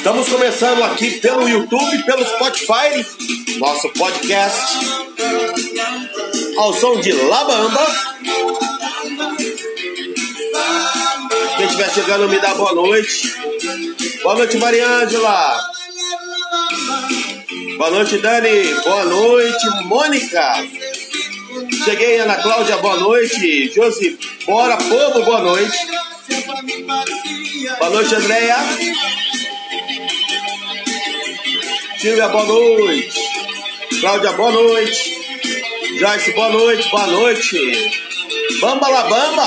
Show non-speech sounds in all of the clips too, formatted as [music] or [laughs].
Estamos começando aqui pelo YouTube, pelo Spotify, nosso podcast ao som de Labamba. Quem estiver chegando, me dá boa noite. Boa noite, Mariângela. Boa noite, Dani. Boa noite, Mônica. Cheguei, Ana Cláudia, boa noite. Josi, bora, povo, boa noite. Boa noite, Andréia. Silvia, boa noite. Cláudia, boa noite. Joyce, boa noite, boa noite. Bamba la bamba.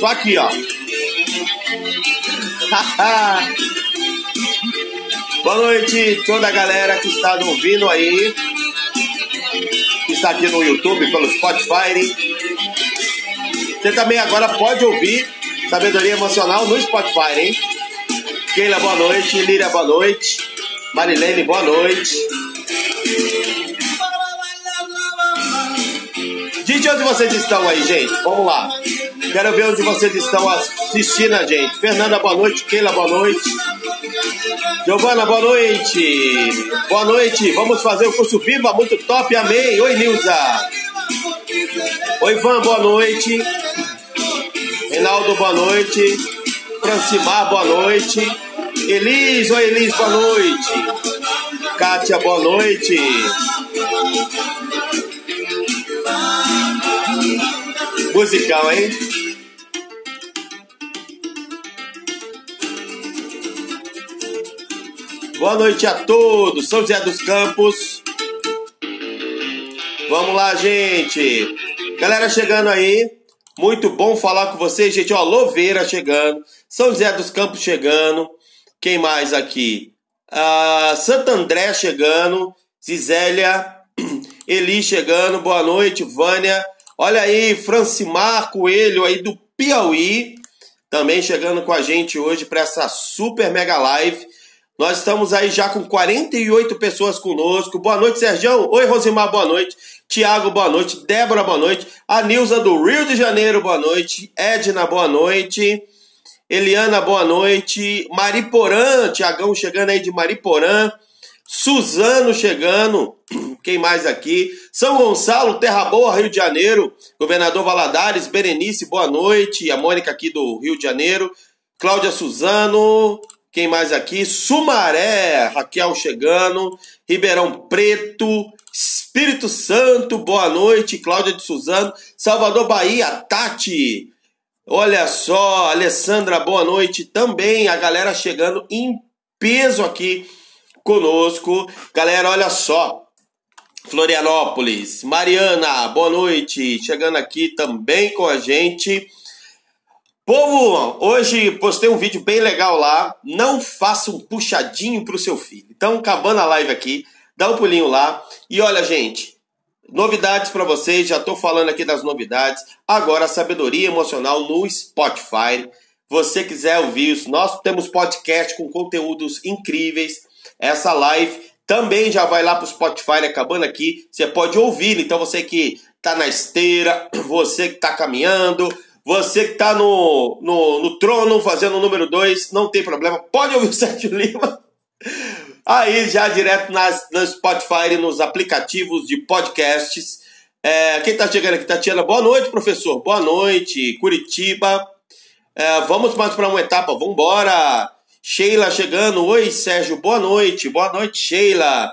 Tô aqui, ó. [laughs] boa noite toda a galera que está ouvindo aí. Que está aqui no YouTube, pelo Spotify. Você também agora pode ouvir Sabedoria Emocional no Spotify, hein? Keila, boa noite. Líria, boa noite. Marilene, boa noite. De onde vocês estão aí, gente? Vamos lá. Quero ver onde vocês estão assistindo a gente. Fernanda, boa noite. Keila, boa noite. Giovana, boa noite. Boa noite. Vamos fazer o curso Viva, muito top, amém. Oi, Nilza. Oi, Ivan, boa noite. Reinaldo, boa noite. Francimar, boa noite. Elis, oi Elis, boa noite. Kátia, boa noite. Musical, hein? Boa noite a todos, São José dos Campos. Vamos lá, gente. Galera chegando aí. Muito bom falar com vocês, gente. Ó, Louveira chegando, São José dos Campos chegando. Quem mais aqui? Ah, Santo André chegando, Zizélia, [clears throat] Eli chegando, boa noite, Vânia. Olha aí, Francimar Coelho aí do Piauí, também chegando com a gente hoje para essa super mega live. Nós estamos aí já com 48 pessoas conosco. Boa noite, Sergião. Oi, Rosimar, boa noite. Tiago, boa noite. Débora, boa noite. A Nilza do Rio de Janeiro, boa noite. Edna, boa noite. Eliana, boa noite. Mariporã, Tiagão chegando aí de Mariporã. Suzano chegando. [clears throat] Quem mais aqui? São Gonçalo, Terra Boa, Rio de Janeiro. Governador Valadares, Berenice, boa noite. A Mônica aqui do Rio de Janeiro. Cláudia Suzano. Quem mais aqui? Sumaré, Raquel chegando. Ribeirão Preto. Espírito Santo, boa noite. Cláudia de Suzano. Salvador Bahia, Tati. Olha só, Alessandra, boa noite também. A galera chegando em peso aqui conosco. Galera, olha só. Florianópolis, Mariana, boa noite. Chegando aqui também com a gente. Povo, hoje postei um vídeo bem legal lá. Não faça um puxadinho pro seu filho. Então, acabando a live aqui, dá um pulinho lá. E olha, gente, Novidades para vocês, já estou falando aqui das novidades. Agora, sabedoria emocional no Spotify. Você quiser ouvir isso, nós temos podcast com conteúdos incríveis. Essa live também já vai lá para o Spotify, acabando aqui. Você pode ouvir. Então, você que está na esteira, [clears throat] você que está caminhando, você que está no, no, no trono fazendo o número 2, não tem problema. Pode ouvir o Sérgio Lima. [laughs] Aí já direto nas, no Spotify e nos aplicativos de podcasts. É, quem está chegando aqui, Tatiana, boa noite, professor. Boa noite, Curitiba. É, vamos mais para uma etapa, vamos embora. Sheila chegando, oi Sérgio, boa noite, boa noite Sheila.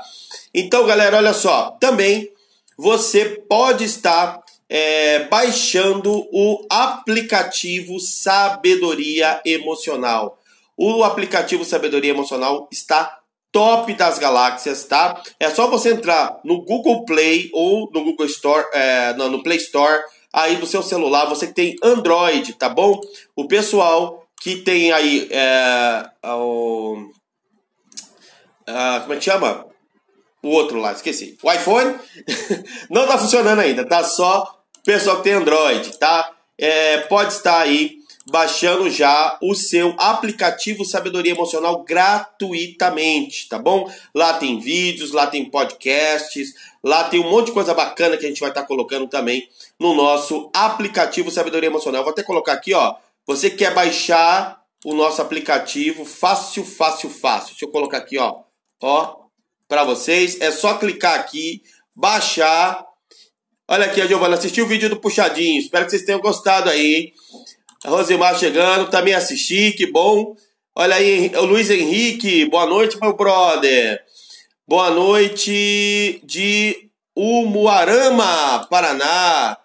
Então, galera, olha só, também você pode estar é, baixando o aplicativo Sabedoria Emocional. O aplicativo Sabedoria Emocional está top das galáxias, tá? É só você entrar no Google Play ou no Google Store, é, no, no Play Store, aí do seu celular, você que tem Android, tá bom? O pessoal que tem aí é, o, a, como é que chama? O outro lá, esqueci. O iPhone [laughs] não tá funcionando ainda, tá? Só pessoal que tem Android, tá? É, pode estar aí baixando já o seu aplicativo Sabedoria Emocional gratuitamente, tá bom? Lá tem vídeos, lá tem podcasts, lá tem um monte de coisa bacana que a gente vai estar tá colocando também no nosso aplicativo Sabedoria Emocional. Vou até colocar aqui, ó. Você quer baixar o nosso aplicativo fácil, fácil, fácil. Deixa eu colocar aqui, ó, ó, para vocês. É só clicar aqui, baixar. Olha aqui, a Giovana assistiu o vídeo do Puxadinho. Espero que vocês tenham gostado aí. A Rosemar chegando, também assisti, que bom. Olha aí, o Luiz Henrique, boa noite, meu brother. Boa noite de Umuarama, Paraná.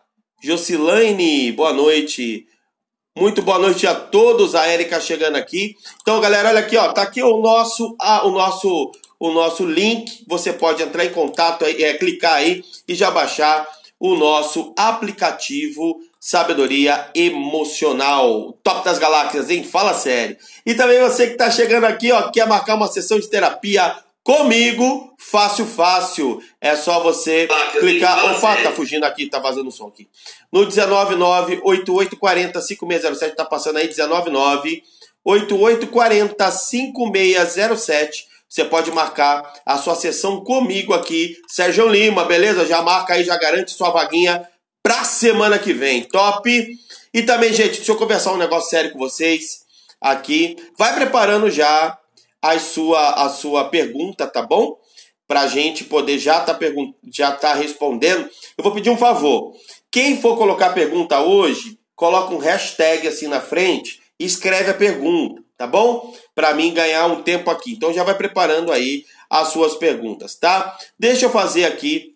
Jocilane, boa noite. Muito boa noite a todos. A Érica chegando aqui. Então, galera, olha aqui, ó. Tá aqui o nosso, ah, o nosso, o nosso link. Você pode entrar em contato, é, clicar aí e já baixar o nosso aplicativo Sabedoria Emocional. Top das galáxias, hein? Fala sério. E também você que tá chegando aqui, ó, quer marcar uma sessão de terapia Comigo, fácil, fácil. É só você clicar. Opa, tá fugindo aqui, tá vazando o som aqui. No 199-8840-5607, tá passando aí 199-8840-5607. Você pode marcar a sua sessão comigo aqui, Sérgio Lima, beleza? Já marca aí, já garante sua vaguinha pra semana que vem, top? E também, gente, deixa eu conversar um negócio sério com vocês aqui. Vai preparando já a sua, a sua pergunta, tá bom? Para a gente poder já tá, já tá respondendo. Eu vou pedir um favor. Quem for colocar pergunta hoje, coloca um hashtag assim na frente e escreve a pergunta, tá bom? Para mim ganhar um tempo aqui. Então já vai preparando aí as suas perguntas, tá? Deixa eu fazer aqui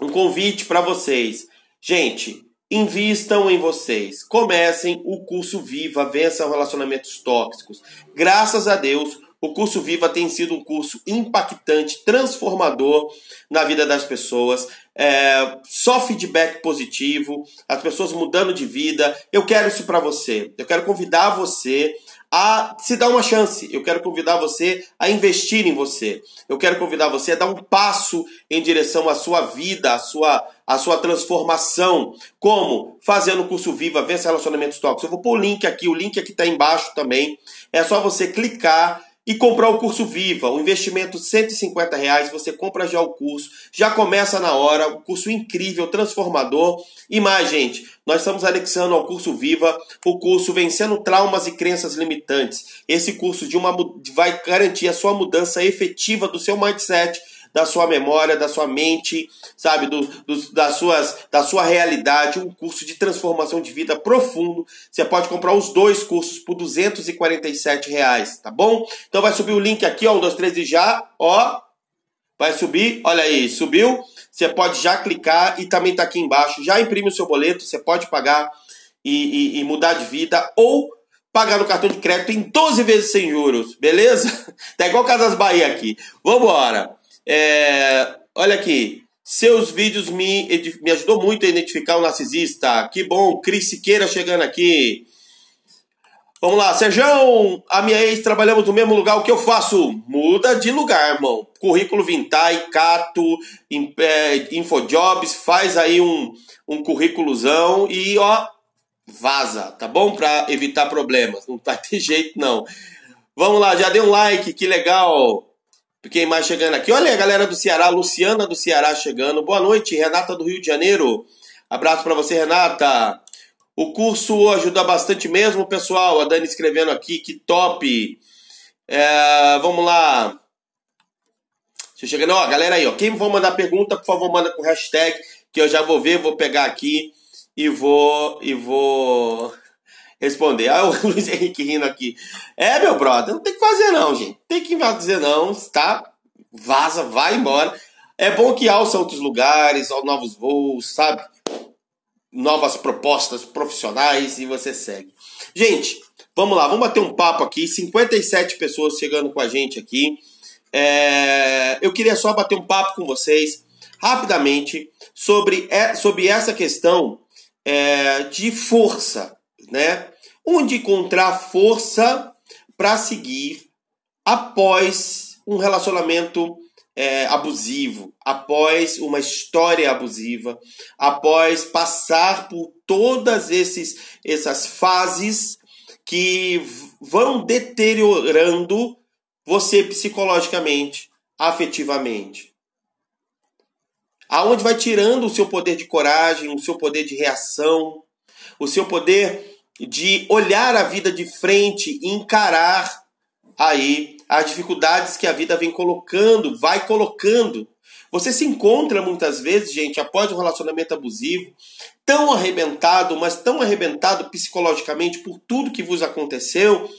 um convite para vocês. Gente, Invistam em vocês. Comecem o curso Viva, vença relacionamentos tóxicos. Graças a Deus, o curso Viva tem sido um curso impactante, transformador na vida das pessoas. É, só feedback positivo, as pessoas mudando de vida. Eu quero isso para você. Eu quero convidar você a se dar uma chance. Eu quero convidar você a investir em você. Eu quero convidar você a dar um passo em direção à sua vida, à sua, à sua transformação. Como? Fazendo o curso Viva, Vença Relacionamentos Tóxicos. Eu vou pôr o link aqui, o link aqui está embaixo também. É só você clicar e comprar o curso Viva, o investimento 150 reais, você compra já o curso, já começa na hora, o curso incrível, transformador. E mais, gente, nós estamos anexando ao curso Viva o curso Vencendo Traumas e Crenças Limitantes. Esse curso de uma, vai garantir a sua mudança efetiva do seu mindset da sua memória, da sua mente, sabe, do, do, das suas, da sua realidade, um curso de transformação de vida profundo. Você pode comprar os dois cursos por 247 reais, tá bom? Então vai subir o link aqui, ó, um, dois, três e já, ó, vai subir, olha aí, subiu. Você pode já clicar e também tá aqui embaixo. Já imprime o seu boleto, você pode pagar e, e, e mudar de vida ou pagar no cartão de crédito em 12 vezes sem juros, beleza? [laughs] Tá igual Casas Bahia aqui. Vambora! É, olha aqui. Seus vídeos me, me ajudou muito a identificar o narcisista. Que bom, Cris Siqueira chegando aqui. Vamos lá, Sérgio, a minha ex trabalhamos no mesmo lugar, o que eu faço? Muda de lugar, irmão. Currículo Vintai, Cato, é, Infojobs, faz aí um, um currículozão e ó, vaza, tá bom? Pra evitar problemas. Não vai ter jeito, não. Vamos lá, já deu um like, que legal. Quem mais chegando aqui? Olha a galera do Ceará, Luciana do Ceará chegando. Boa noite, Renata do Rio de Janeiro. Abraço para você, Renata. O curso ajuda bastante mesmo, pessoal. A Dani escrevendo aqui, que top. É, vamos lá. Deixa eu chegando, ó, galera aí, ó. Quem for mandar pergunta, por favor, manda com hashtag, que eu já vou ver, vou pegar aqui e vou e vou responder. Ah, o [laughs] Luiz Henrique rindo aqui. É, meu brother, não tem que fazer não, gente. Tem que fazer não, tá? Vaza, vai embora. É bom que alça outros lugares, novos voos, sabe? Novas propostas profissionais e você segue. Gente, vamos lá, vamos bater um papo aqui. 57 pessoas chegando com a gente aqui. É... Eu queria só bater um papo com vocês rapidamente sobre, sobre essa questão é, de força, né? Onde encontrar força para seguir após um relacionamento é, abusivo, após uma história abusiva, após passar por todas esses, essas fases que vão deteriorando você psicologicamente, afetivamente. Aonde vai tirando o seu poder de coragem, o seu poder de reação, o seu poder de olhar a vida de frente e encarar aí as dificuldades que a vida vem colocando, vai colocando. Você se encontra muitas vezes, gente, após um relacionamento abusivo, tão arrebentado, mas tão arrebentado psicologicamente por tudo que vos aconteceu,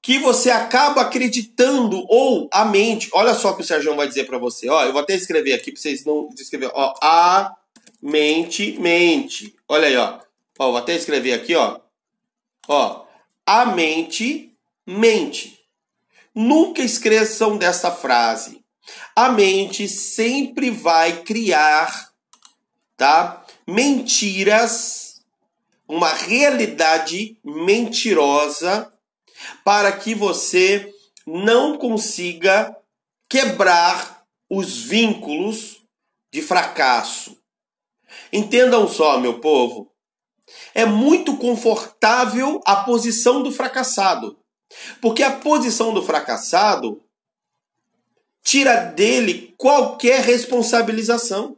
que você acaba acreditando ou a mente. Olha só o que o Sérgio vai dizer para você. Ó, eu vou até escrever aqui para vocês não escrever. Ó, a mente mente. Olha aí, ó. Ó, vou até escrever aqui, ó. Ó, a mente mente. Nunca esqueçam dessa frase. A mente sempre vai criar, tá? Mentiras, uma realidade mentirosa para que você não consiga quebrar os vínculos de fracasso. Entendam só, meu povo. É muito confortável a posição do fracassado. Porque a posição do fracassado tira dele qualquer responsabilização.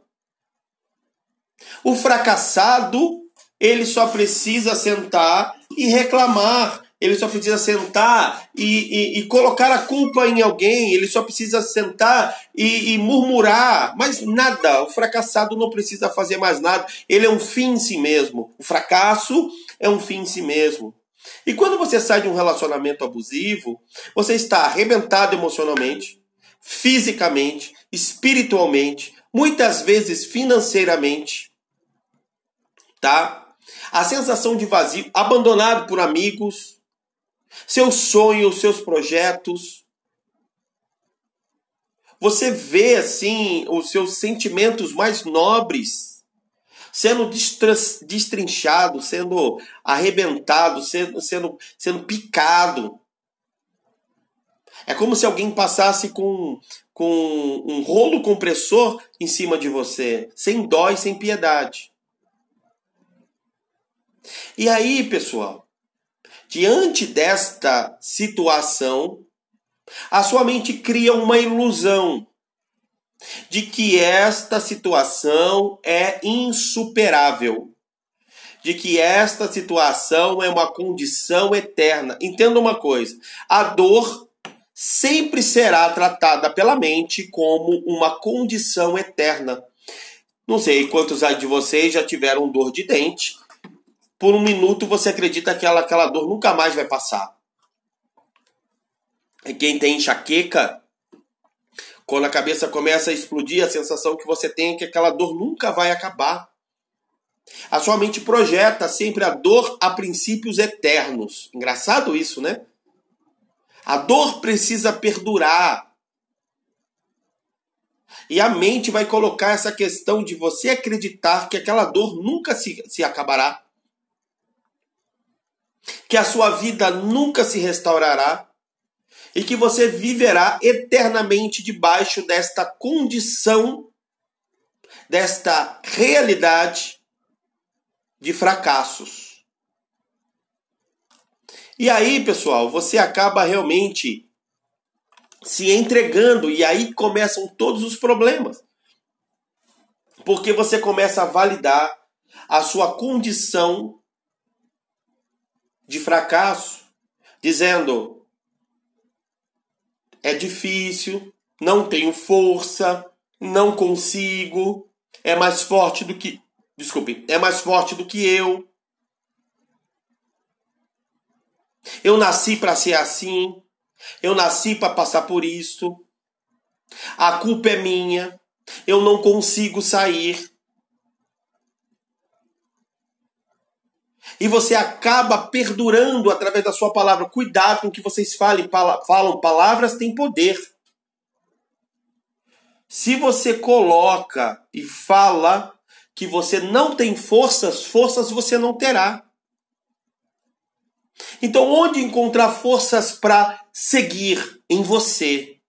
O fracassado, ele só precisa sentar e reclamar ele só precisa sentar e, e, e, colocar a culpa em alguém, ele só precisa sentar e, e, murmurar, mas nada. O fracassado não precisa fazer mais nada, ele é um fim em si mesmo. O fracasso é um fim em si mesmo. E quando você sai de um relacionamento abusivo, você está arrebentado emocionalmente, fisicamente, espiritualmente, muitas vezes financeiramente, tá? A sensação de vazio, abandonado por amigos, seus sonhos, seus projetos. Você vê assim os seus sentimentos mais nobres sendo destrinchado, sendo arrebentado, sendo, sendo, sendo picado. É como se alguém passasse com, com um rolo compressor em cima de você, sem dó e sem piedade. E aí, pessoal, Diante desta situação, a sua mente cria uma ilusão de que esta situação é insuperável, de que esta situação é uma condição eterna. Entenda uma coisa: a dor sempre será tratada pela mente como uma condição eterna. Não sei quantos de vocês já tiveram dor de dente por um minuto você acredita que aquela, aquela dor nunca mais vai passar. E quem tem enxaqueca, quando a cabeça começa a explodir, a sensação que você tem é que aquela dor nunca vai acabar. A sua mente projeta sempre a dor a princípios eternos. Engraçado isso, né? A dor precisa perdurar. E a mente vai colocar essa questão de você acreditar que aquela dor nunca se, se acabará que a sua vida nunca se restaurará e que você viverá eternamente debaixo desta condição, desta realidade de fracassos. E aí, pessoal, você acaba realmente se entregando e aí começam todos os problemas. Porque você começa a validar a sua condição de fracasso, dizendo: é difícil, não tenho força, não consigo, é mais forte do que. Desculpe, é mais forte do que eu. Eu nasci para ser assim. Eu nasci para passar por isso. A culpa é minha. Eu não consigo sair. E você acaba perdurando através da sua palavra. Cuidado com o que vocês falem, falam, palavras têm poder. Se você coloca e fala que você não tem forças, forças você não terá. Então, onde encontrar forças para seguir em você?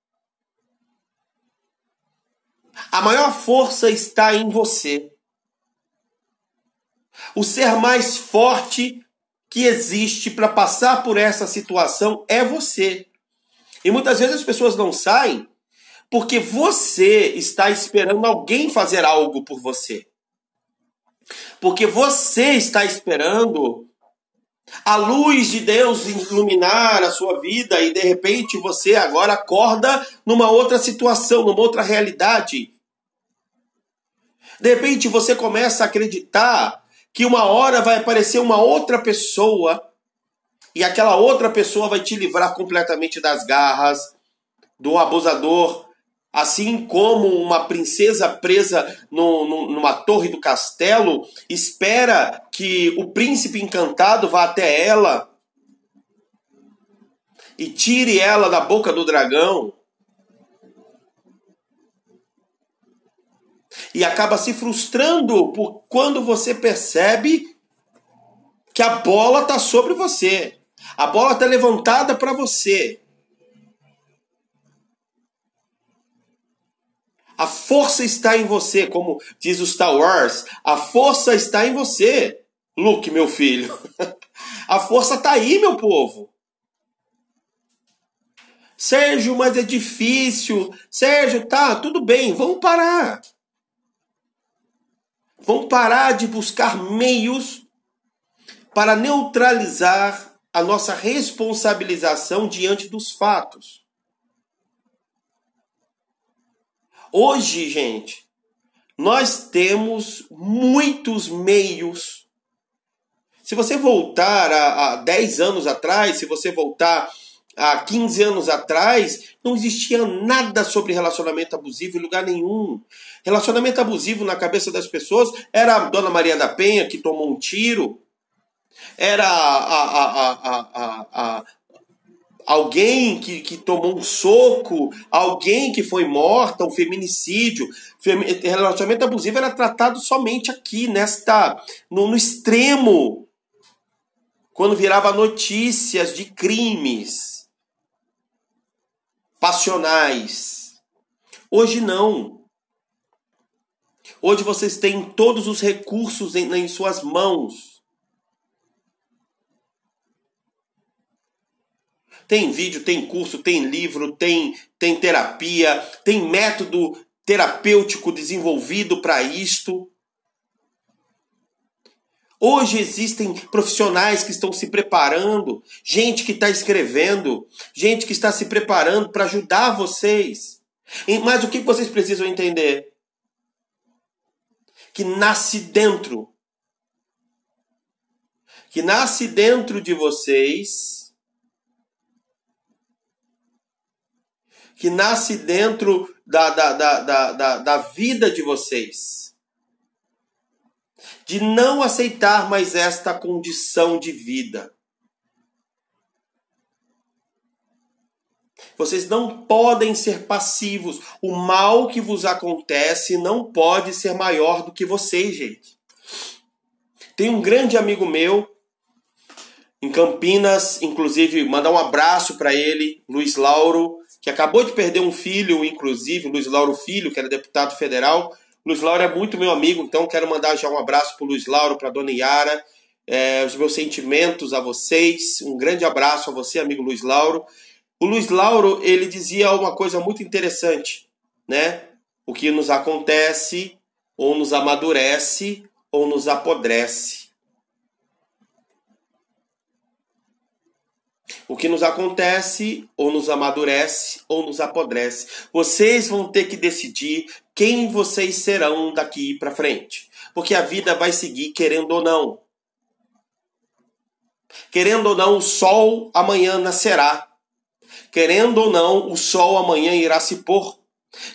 A maior força está em você. O ser mais forte que existe para passar por essa situação é você. E muitas vezes as pessoas não saem porque você está esperando alguém fazer algo por você. Porque você está esperando a luz de Deus iluminar a sua vida e de repente você agora acorda numa outra situação, numa outra realidade. De repente você começa a acreditar que uma hora vai aparecer uma outra pessoa e aquela outra pessoa vai te livrar completamente das garras do abusador, assim como uma princesa presa no, no, numa torre do castelo espera que o príncipe encantado vá até ela e tire ela da boca do dragão. E acaba se frustrando por quando você percebe que a bola está sobre você. A bola está levantada para você. A força está em você, como diz o Star Wars. A força está em você, Luke, meu filho. [laughs] A força está aí, meu povo. Sérgio, mas é difícil. Sérgio, tá, tudo bem, vamos parar. Vamos parar de buscar meios para neutralizar a nossa responsabilização diante dos fatos. Hoje, gente, nós temos muitos meios. Se você voltar a, a 10 anos atrás, se você voltar a 15 anos atrás, não existia nada sobre relacionamento abusivo em lugar nenhum. Relacionamento abusivo na cabeça das pessoas era a Dona Maria da Penha que tomou um tiro, era a, a, a, alguém que, que tomou um soco, alguém que foi morta, um feminicídio. Relacionamento abusivo era tratado somente aqui, nesta no, no extremo, quando virava notícias de crimes passionais. Hoje não. Hoje vocês têm todos os recursos em, em suas mãos Tem vídeo, tem curso, tem livro, tem, tem terapia, tem método terapêutico desenvolvido para isto. Hoje existem profissionais que estão se preparando, gente que está escrevendo, gente que está se preparando para ajudar vocês. Mas o que vocês precisam entender? Que nasce dentro. Que nasce dentro de vocês que nasce dentro da, da, da, da, da, da vida de vocês. De não aceitar mais esta condição de vida. Vocês não podem ser passivos. O mal que vos acontece não pode ser maior do que vocês, gente. Tem um grande amigo meu em Campinas, inclusive, mandar um abraço para ele, Luiz Lauro que acabou de perder um filho, inclusive, Luiz Lauro Filho, que era deputado federal. Luiz Lauro é muito meu amigo, então quero mandar já um abraço para Luiz Lauro, para dona Yara, é, os meus sentimentos a vocês. Um grande abraço a você, amigo Luiz Lauro. O Luiz Lauro, ele dizia uma coisa muito interessante, né? O que nos acontece ou nos amadurece ou nos apodrece. O que nos acontece ou nos amadurece ou nos apodrece. Vocês vão ter que decidir quem vocês serão daqui para frente. Porque a vida vai seguir querendo ou não. Querendo ou não, o sol amanhã nascerá. Querendo ou não, o sol amanhã irá se pôr.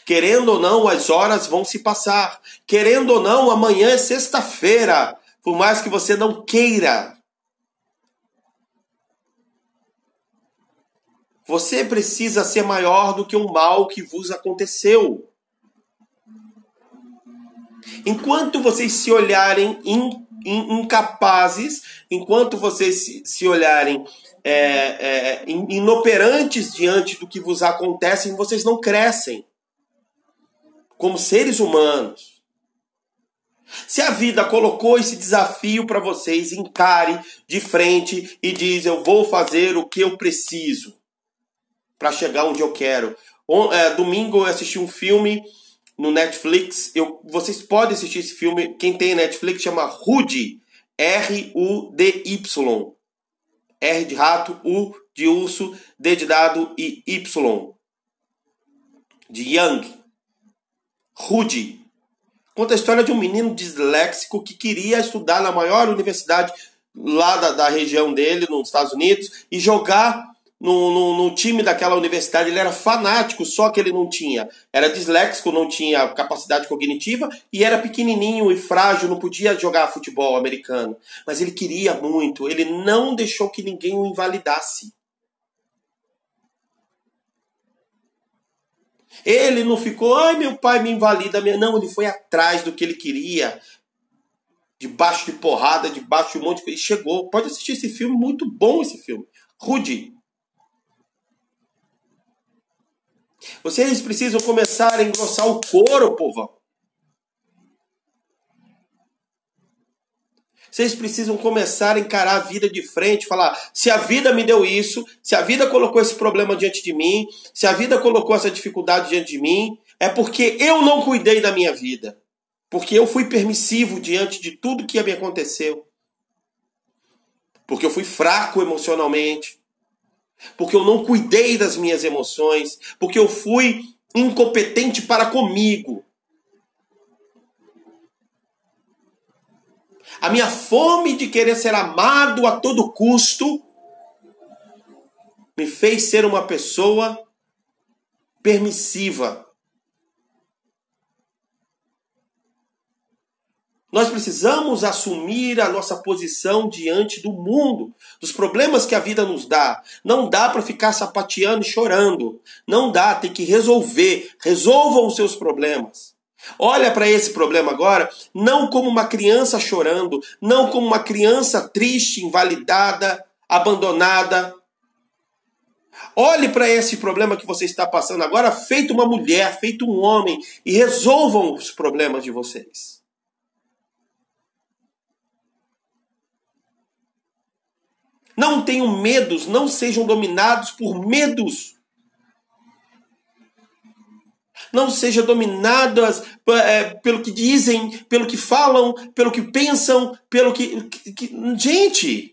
Querendo ou não, as horas vão se passar. Querendo ou não, amanhã é sexta-feira. Por mais que você não queira, Você precisa ser maior do que o mal que vos aconteceu. Enquanto vocês se olharem in, in, incapazes, enquanto vocês se, se olharem é, é, inoperantes diante do que vos acontece, vocês não crescem como seres humanos. Se a vida colocou esse desafio para vocês, encare de frente e diz: Eu vou fazer o que eu preciso para chegar onde eu quero. É, domingo eu assisti um filme no Netflix. Eu, vocês podem assistir esse filme. Quem tem Netflix chama Rudy. R-U-D-Y. R de rato, U de urso, D de dado e Y de Young. Rudy. Conta a história de um menino disléxico que queria estudar na maior universidade lá da, da região dele, nos Estados Unidos, e jogar no, no, no, time daquela universidade. Ele era fanático, só que ele não tinha. Era disléxico, não tinha capacidade cognitiva e era pequenininho e frágil, não podia jogar futebol americano. Mas ele queria muito, ele não deixou que ninguém o invalidasse. Ele não ficou, ai meu pai me invalida. Não, ele foi atrás do que ele queria. Debaixo de porrada, debaixo de um monte de coisa. E chegou. Pode assistir esse filme, muito bom esse filme. Rude. Vocês precisam começar a engrossar o couro, povão. Vocês precisam começar a encarar a vida de frente, falar: se a vida me deu isso, se a vida colocou esse problema diante de mim, se a vida colocou essa dificuldade diante de mim, é porque eu não cuidei da minha vida. Porque eu fui permissivo diante de tudo que me aconteceu. Porque eu fui fraco emocionalmente. Porque eu não cuidei das minhas emoções. Porque eu fui incompetente para comigo. a minha fome de querer ser amado a todo custo, me fez ser uma pessoa permissiva. Nós precisamos assumir a nossa posição diante do mundo, dos problemas que a vida nos dá. Não dá para ficar sapateando e chorando. Não dá, tem que resolver. Resolvam os seus problemas. Olha para esse problema agora, não como uma criança chorando, não como uma criança triste, invalidada, abandonada. Olhe para esse problema que você está passando agora, feito uma mulher, feito um homem, e resolvam os problemas de vocês. Não tenham medos, não sejam dominados por medos. não sejam dominadas é, pelo que dizem, pelo que falam, pelo que pensam, pelo que. que, que gente!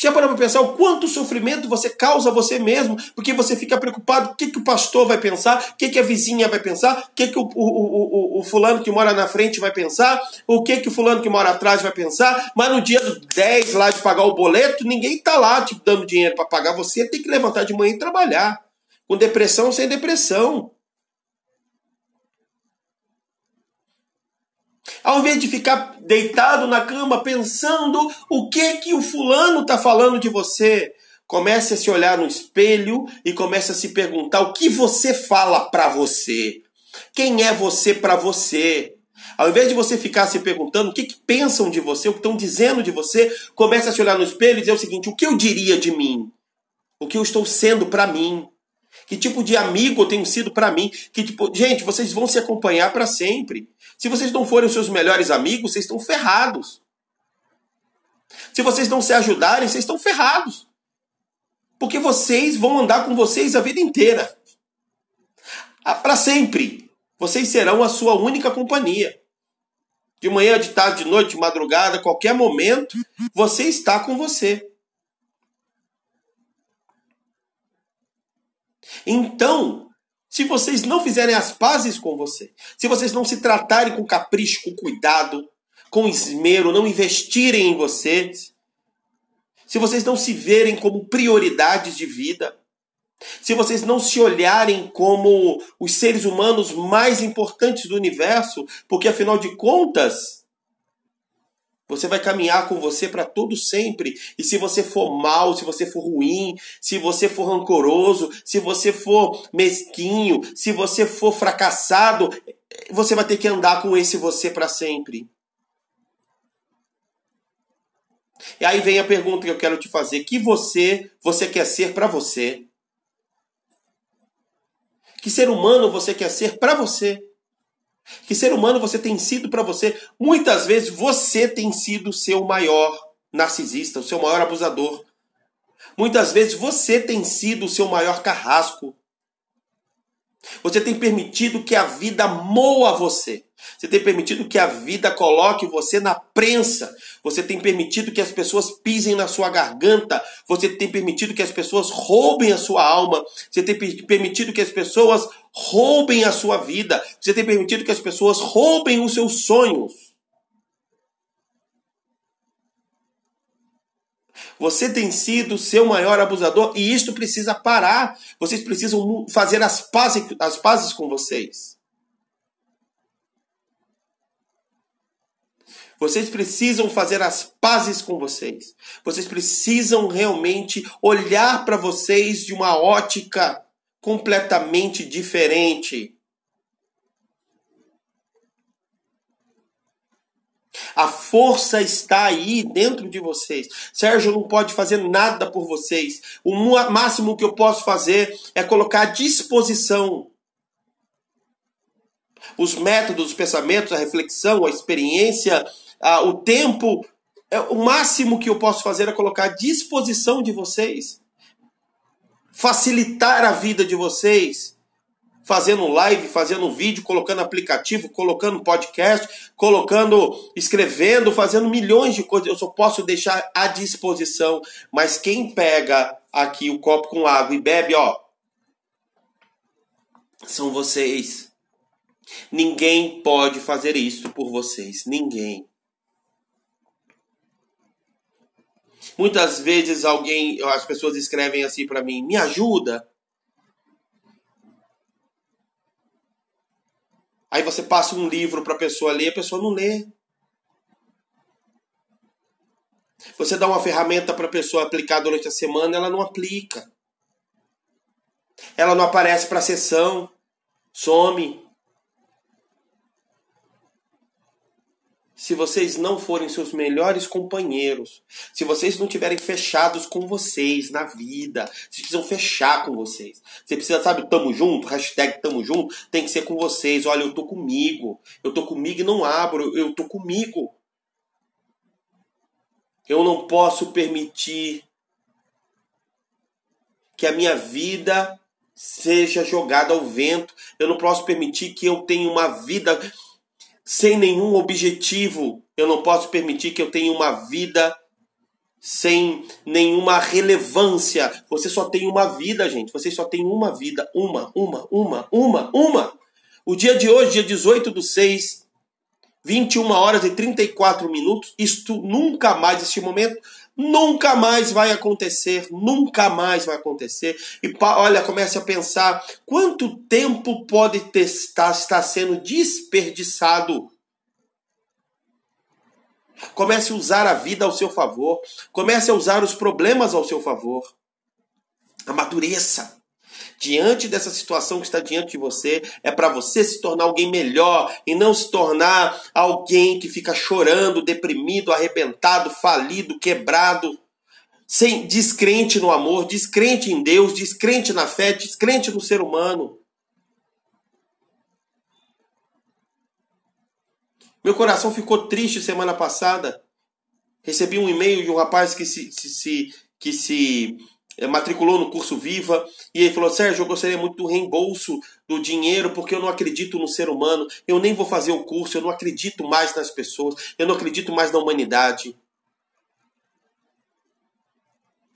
Já parou para pensar o quanto sofrimento você causa a você mesmo, porque você fica preocupado o que, que o pastor vai pensar, o que, que a vizinha vai pensar, o que, que o, o, o, o, fulano que mora na frente vai pensar, o que, que o fulano que mora atrás vai pensar, mas no dia do 10 lá de pagar o boleto, ninguém está lá te dando dinheiro para pagar, você tem que levantar de manhã e trabalhar. Com depressão sem depressão. Ao invés de ficar deitado na cama pensando o que que o fulano está falando de você, comece a se olhar no espelho e comece a se perguntar o que você fala para você. Quem é você para você? Ao invés de você ficar se perguntando o que, que pensam de você, o que estão dizendo de você, comece a se olhar no espelho e dizer o seguinte: o que eu diria de mim? O que eu estou sendo para mim? Que tipo de amigo eu tenho sido para mim? Que tipo, gente, vocês vão se acompanhar para sempre. Se vocês não forem os seus melhores amigos, vocês estão ferrados. Se vocês não se ajudarem, vocês estão ferrados. Porque vocês vão andar com vocês a vida inteira. Ah, para sempre. Vocês serão a sua única companhia. De manhã, de tarde, de noite, de madrugada, qualquer momento, você está com você. Então, se vocês não fizerem as pazes com você, se vocês não se tratarem com capricho, com cuidado, com esmero, não investirem em vocês, se vocês não se verem como prioridades de vida, se vocês não se olharem como os seres humanos mais importantes do universo, porque afinal de contas, você vai caminhar com você para todo sempre. E se você for mal, se você for ruim, se você for rancoroso, se você for mesquinho, se você for fracassado, você vai ter que andar com esse você para sempre. E aí vem a pergunta que eu quero te fazer: que você você quer ser para você? Que ser humano você quer ser para você? Que ser humano você tem sido para você? Muitas vezes você tem sido o seu maior narcisista, o seu maior abusador. Muitas vezes você tem sido o seu maior carrasco. Você tem permitido que a vida moa você. Você tem permitido que a vida coloque você na prensa. Você tem permitido que as pessoas pisem na sua garganta. Você tem permitido que as pessoas roubem a sua alma. Você tem permitido que as pessoas roubem a sua vida. Você tem permitido que as pessoas roubem os seus sonhos. Você tem sido seu maior abusador e isto precisa parar. Vocês precisam fazer as pazes, as pazes com vocês. Vocês precisam fazer as pazes com vocês. Vocês precisam realmente olhar para vocês de uma ótica completamente diferente. A força está aí dentro de vocês. Sérgio não pode fazer nada por vocês. O máximo que eu posso fazer é colocar à disposição os métodos, os pensamentos, a reflexão, a experiência, ah, o tempo, é, o máximo que eu posso fazer é colocar à disposição de vocês, facilitar a vida de vocês, fazendo live, fazendo vídeo, colocando aplicativo, colocando podcast, colocando, escrevendo, fazendo milhões de coisas. Eu só posso deixar à disposição. Mas quem pega aqui o copo com água e bebe, ó, são vocês. Ninguém pode fazer isso por vocês. Ninguém. Muitas vezes alguém, as pessoas escrevem assim para mim: "Me ajuda". Aí você passa um livro para a pessoa ler, a pessoa não lê. Você dá uma ferramenta para a pessoa aplicar durante a semana, ela não aplica. Ela não aparece para a sessão, some. Se vocês não forem seus melhores companheiros, se vocês não tiverem fechados com vocês na vida, vocês precisam fechar com vocês. Você precisa, sabe, tamo junto, hashtag tamo junto, tem que ser com vocês. Olha, eu tô comigo, eu tô comigo e não abro, eu tô comigo. Eu não posso permitir que a minha vida seja jogada ao vento. Eu não posso permitir que eu tenha uma vida sem nenhum objetivo. Eu não posso permitir que eu tenha uma vida sem nenhuma relevância. Você só tem uma vida, gente. Você só tem uma vida. Uma, uma, uma, uma, uma. O dia de hoje, dia 18 do 6, 21 horas e 34 minutos. Isto nunca mais, este momento, Nunca mais vai acontecer, nunca mais vai acontecer. E olha, comece a pensar quanto tempo pode estar sendo desperdiçado. Comece a usar a vida ao seu favor. Comece a usar os problemas ao seu favor. Amadureça diante dessa situação que está diante de você, é para você se tornar alguém melhor e não se tornar alguém que fica chorando, deprimido, arrebentado, falido, quebrado, sem descrente no amor, descrente em Deus, descrente na fé, descrente no ser humano. Meu coração ficou triste semana passada. Recebi um e-mail de um rapaz que se, se, se que se matriculou no curso Viva e ele falou: Sérgio, eu gostaria muito do reembolso do dinheiro porque eu não acredito no ser humano, eu nem vou fazer o curso, eu não acredito mais nas pessoas, eu não acredito mais na humanidade.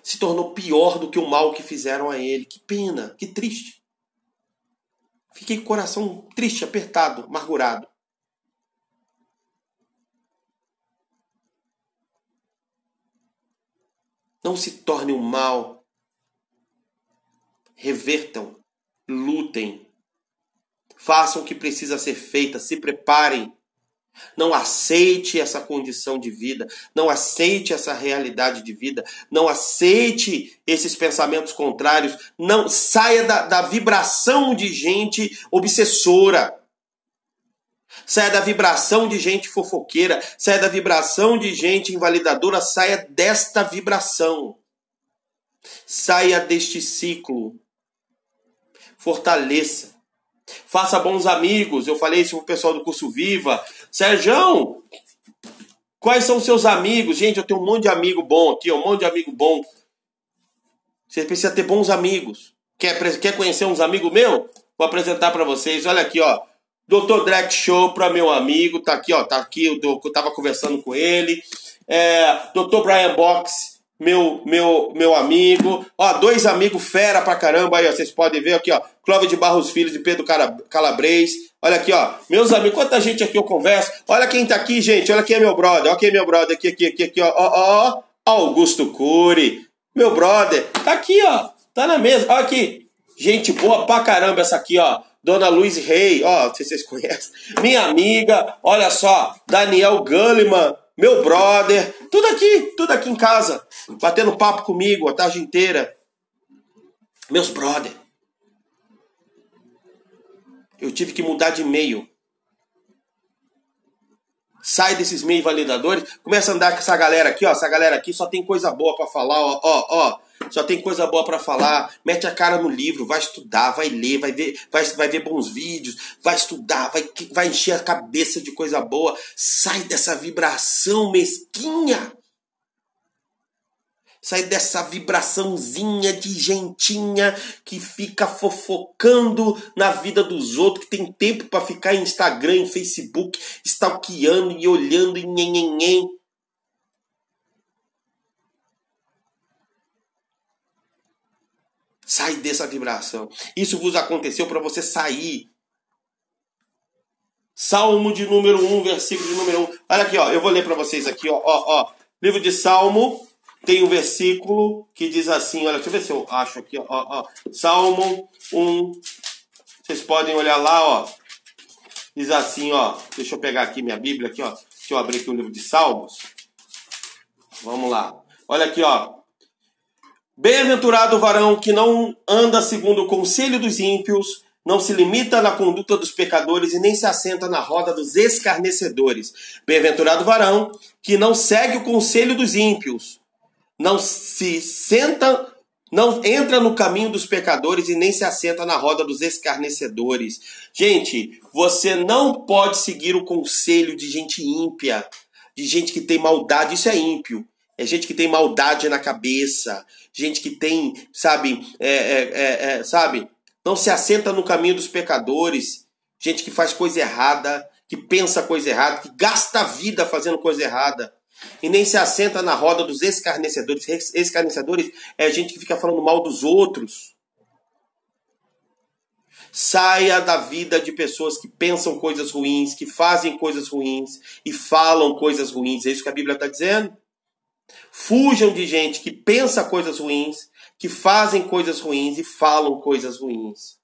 Se tornou pior do que o mal que fizeram a ele. Que pena, que triste. Fiquei com o coração triste, apertado, amargurado. Não se torne um mal revertam, lutem, façam o que precisa ser feito, se preparem. Não aceite essa condição de vida, não aceite essa realidade de vida, não aceite esses pensamentos contrários, não saia da, da vibração de gente obsessora. Saia da vibração de gente fofoqueira, saia da vibração de gente invalidadora, saia desta vibração. Saia deste ciclo fortaleça. Faça bons amigos. Eu falei isso pro pessoal do curso Viva. Sérgio, quais são seus amigos? Gente, eu tenho um monte de amigo bom aqui, um monte de amigo bom. Você precisa ter bons amigos. Quer, quer conhecer uns amigos meus? Vou apresentar para vocês. Olha aqui, ó. Dr. Drake Show para meu amigo, tá aqui, ó, tá aqui, eu, eu tava conversando com ele. É, Dr. Brian Box, meu, meu, meu amigo. Ó, dois amigos fera pra caramba aí, ó, vocês podem ver aqui, ó. Clóvis de Barros Filho de Pedro Calabres. Olha aqui, ó. Meus amigos, quanta gente aqui eu converso. Olha quem tá aqui, gente. Olha quem é meu brother. Olha quem é meu brother aqui, aqui, aqui, aqui, ó. Ó, ó. Augusto Cury. Meu brother. Tá aqui, ó. Tá na mesa. Olha aqui. Gente boa pra caramba essa aqui, ó. Dona Luiz Rei, ó, não sei se vocês [laughs] conhecem. Minha amiga, olha só. Daniel Gulliman, meu brother. Tudo aqui, tudo aqui em casa. Batendo papo comigo a tarde inteira. Meus brother. Eu tive que mudar de meio. Sai desses meio validadores, começa a andar com essa galera aqui, ó. Essa galera aqui só tem coisa boa para falar, ó, ó, ó só tem coisa boa para falar. Mete a cara no livro, vai estudar, vai ler, vai ver, vai, vai ver bons vídeos, vai estudar, vai, vai encher a cabeça de coisa boa. Sai dessa vibração mesquinha. Sai dessa vibraçãozinha de gentinha que fica fofocando na vida dos outros, que tem tempo para ficar em Instagram, em Facebook, stalkeando e olhando e nhenhenhen. Sai dessa vibração. Isso vos aconteceu para você sair. Salmo de número 1, versículo de número 1. Olha aqui, ó. Eu vou ler para vocês aqui, ó, ó, ó. Livro de Salmo tem um versículo que diz assim, olha, deixa eu ver se eu acho aqui, ó, ó. Salmo 1. Vocês podem olhar lá, ó. Diz assim, ó. Deixa eu pegar aqui minha Bíblia aqui, ó. Deixa eu abrir aqui o livro de Salmos. Vamos lá. Olha aqui, ó. Bem-aventurado o varão que não anda segundo o conselho dos ímpios, não se limita na conduta dos pecadores e nem se assenta na roda dos escarnecedores. Bem-aventurado o varão que não segue o conselho dos ímpios, não se senta, não entra no caminho dos pecadores e nem se assenta na roda dos escarnecedores. Gente, você não pode seguir o conselho de gente ímpia, de gente que tem maldade, isso é ímpio. É gente que tem maldade na cabeça, gente que tem, sabe, é, é, é, é, sabe, não se assenta no caminho dos pecadores, gente que faz coisa errada, que pensa coisa errada, que gasta a vida fazendo coisa errada. E nem se assenta na roda dos escarnecedores. Escarnecedores é gente que fica falando mal dos outros. Saia da vida de pessoas que pensam coisas ruins, que fazem coisas ruins e falam coisas ruins. É isso que a Bíblia está dizendo? Fujam de gente que pensa coisas ruins, que fazem coisas ruins e falam coisas ruins.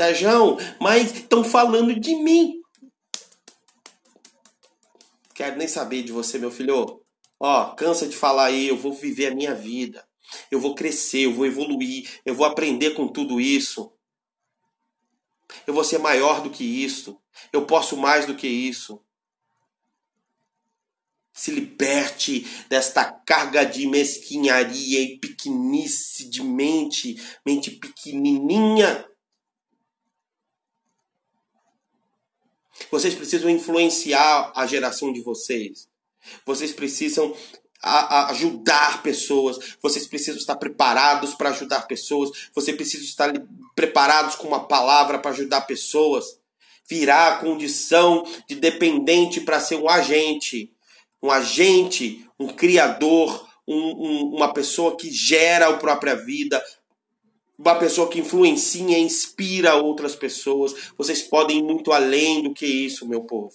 Sérgio, mas estão falando de mim. Quero nem saber de você, meu filho. Ó, cansa de falar aí, eu vou viver a minha vida. Eu vou crescer, eu vou evoluir, eu vou aprender com tudo isso. Eu vou ser maior do que isso. Eu posso mais do que isso. Se liberte desta carga de mesquinharia e pequenice de mente, mente pequenininha. Vocês precisam influenciar a geração de vocês. Vocês precisam a, a ajudar pessoas, vocês precisam estar preparados para ajudar pessoas, vocês precisam estar preparados com uma palavra para ajudar pessoas. Virar a condição de dependente para ser um agente, um agente, um criador, um, um, uma pessoa que gera a própria vida, uma pessoa que influencia, inspira outras pessoas. Vocês podem ir muito além do que isso, meu povo.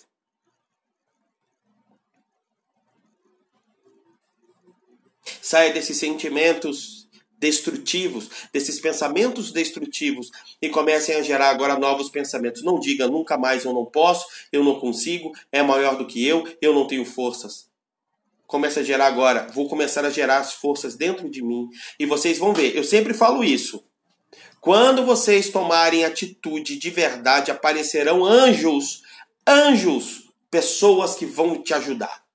Saia desses sentimentos destrutivos, desses pensamentos destrutivos e comecem a gerar agora novos pensamentos. Não diga nunca mais eu não posso, eu não consigo, é maior do que eu, eu não tenho forças. Comece a gerar agora, vou começar a gerar as forças dentro de mim e vocês vão ver. Eu sempre falo isso. Quando vocês tomarem atitude de verdade, aparecerão anjos, anjos, pessoas que vão te ajudar.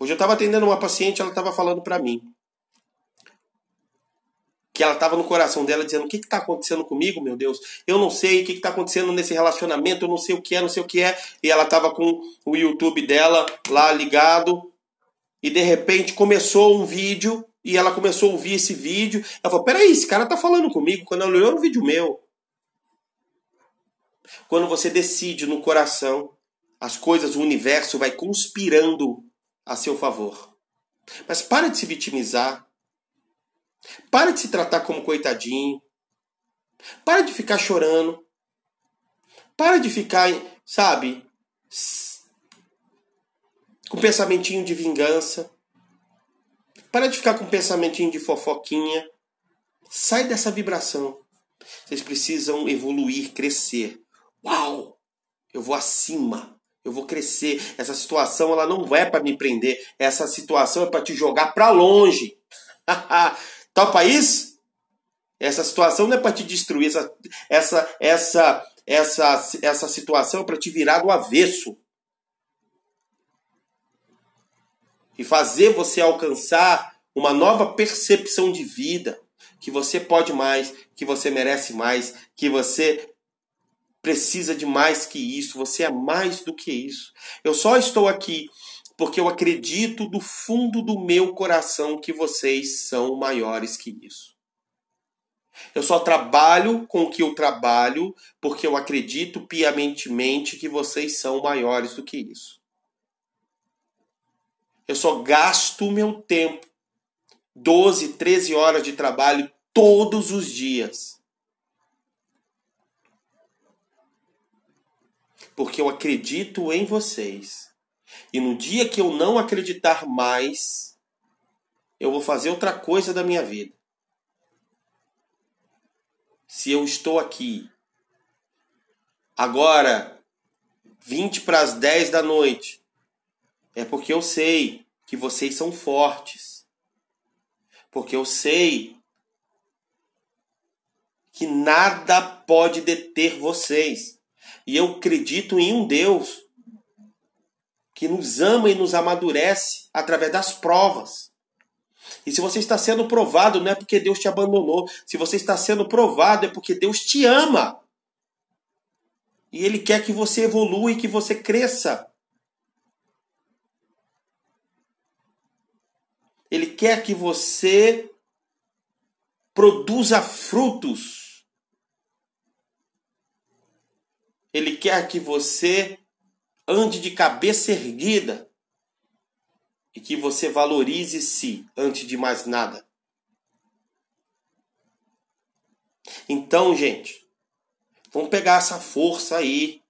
Hoje eu estava atendendo uma paciente, ela estava falando para mim que ela estava no coração dela dizendo: O que está acontecendo comigo, meu Deus? Eu não sei o que está acontecendo nesse relacionamento, eu não sei o que é, não sei o que é. E ela estava com o YouTube dela lá ligado e de repente começou um vídeo E ela começou a ouvir esse vídeo. Ela falou: peraí, esse cara tá falando comigo. Quando ela olhou no vídeo meu. Quando você decide no coração, as coisas, o universo vai conspirando a seu favor. Mas para de se vitimizar. Para de se tratar como coitadinho. Para de ficar chorando. Para de ficar, sabe, com pensamentinho de vingança. Para de ficar com pensamentinho de fofoquinha. Sai dessa vibração. Vocês precisam evoluir, crescer. Uau! Eu vou acima. Eu vou crescer. Essa situação ela não é para me prender. Essa situação é para te jogar para longe. [laughs] Topa isso? Essa situação não é para te destruir. Essa, essa, essa, essa, essa situação é para te virar do avesso. E fazer você alcançar uma nova percepção de vida. Que você pode mais, que você merece mais, que você precisa de mais que isso, você é mais do que isso. Eu só estou aqui porque eu acredito do fundo do meu coração que vocês são maiores que isso. Eu só trabalho com o que eu trabalho porque eu acredito piamentemente que vocês são maiores do que isso. Eu só gasto o meu tempo, 12, 13 horas de trabalho todos os dias. Porque eu acredito em vocês. E no dia que eu não acreditar mais, eu vou fazer outra coisa da minha vida se eu estou aqui agora 20 para as 10 da noite, é porque eu sei que vocês são fortes. Porque eu sei que nada pode deter vocês. E eu acredito em um Deus que nos ama e nos amadurece através das provas. E se você está sendo provado, não é porque Deus te abandonou. Se você está sendo provado, é porque Deus te ama. E Ele quer que você evolua e que você cresça. Quer que você produza frutos. Ele quer que você ande de cabeça erguida e que você valorize-se antes de mais nada. Então, gente, vamos pegar essa força aí.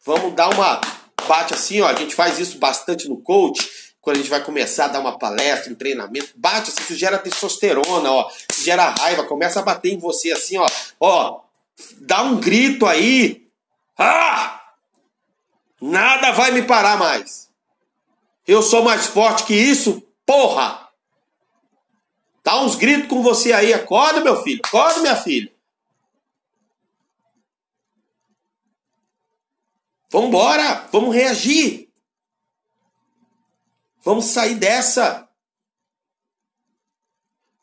Vamos dar uma bate assim, ó. A gente faz isso bastante no coach. Quando a gente vai começar a dar uma palestra, um treinamento, bate assim, isso gera testosterona, ó. Gera raiva, começa a bater em você assim, ó. Ó, dá um grito aí. Ah! Nada vai me parar mais. Eu sou mais forte que isso, porra! Dá uns gritos com você aí. Acorda, meu filho. Acorda, minha filha. Vamos embora. Vamos reagir. Vamos sair dessa.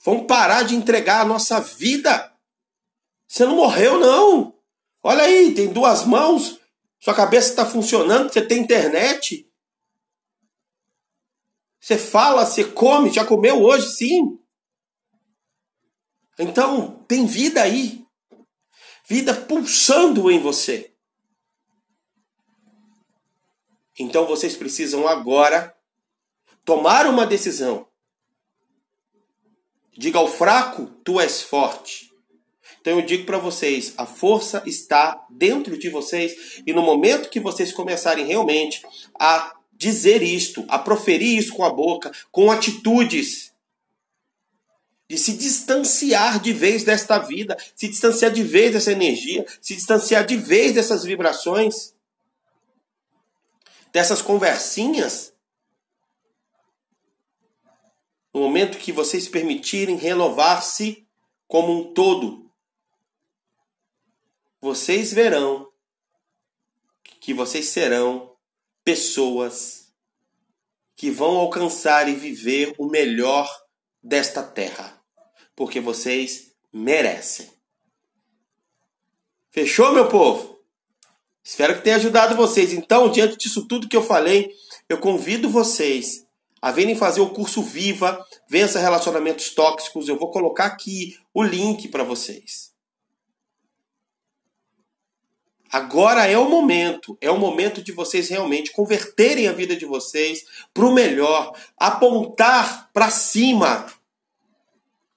Vamos parar de entregar a nossa vida. Você não morreu, não. Olha aí, tem duas mãos. Sua cabeça está funcionando. Você tem internet. Você fala, você come, já comeu hoje, sim. Então, tem vida aí. Vida pulsando em você. Então vocês precisam agora tomar uma decisão. Diga ao fraco, tu és forte. Então eu digo para vocês, a força está dentro de vocês e no momento que vocês começarem realmente a dizer isto, a proferir isso com a boca, com atitudes. De se distanciar de vez desta vida, se distanciar de vez dessa energia, se distanciar de vez dessas vibrações, dessas conversinhas. No momento que vocês permitirem renovar-se como um todo, vocês verão que vocês serão pessoas que vão alcançar e viver o melhor desta terra, porque vocês merecem. Fechou, meu povo? Espero que tenha ajudado vocês. Então, diante disso tudo que eu falei, eu convido vocês a virem fazer o curso Viva, Vença Relacionamentos Tóxicos. Eu vou colocar aqui o link para vocês. Agora é o momento, é o momento de vocês realmente converterem a vida de vocês para o melhor, apontar para cima,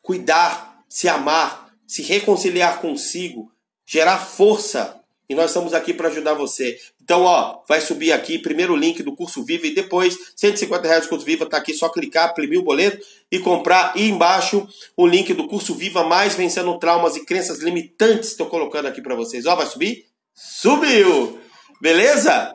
cuidar, se amar, se reconciliar consigo, gerar força. E nós estamos aqui para ajudar você. Então, ó, vai subir aqui primeiro o link do curso Viva e depois 150 reais do curso Viva tá aqui, só clicar, imprimir o boleto e comprar. E embaixo o link do curso Viva mais vencendo traumas e crenças limitantes. Estou colocando aqui para vocês. Ó, vai subir? Subiu! Beleza?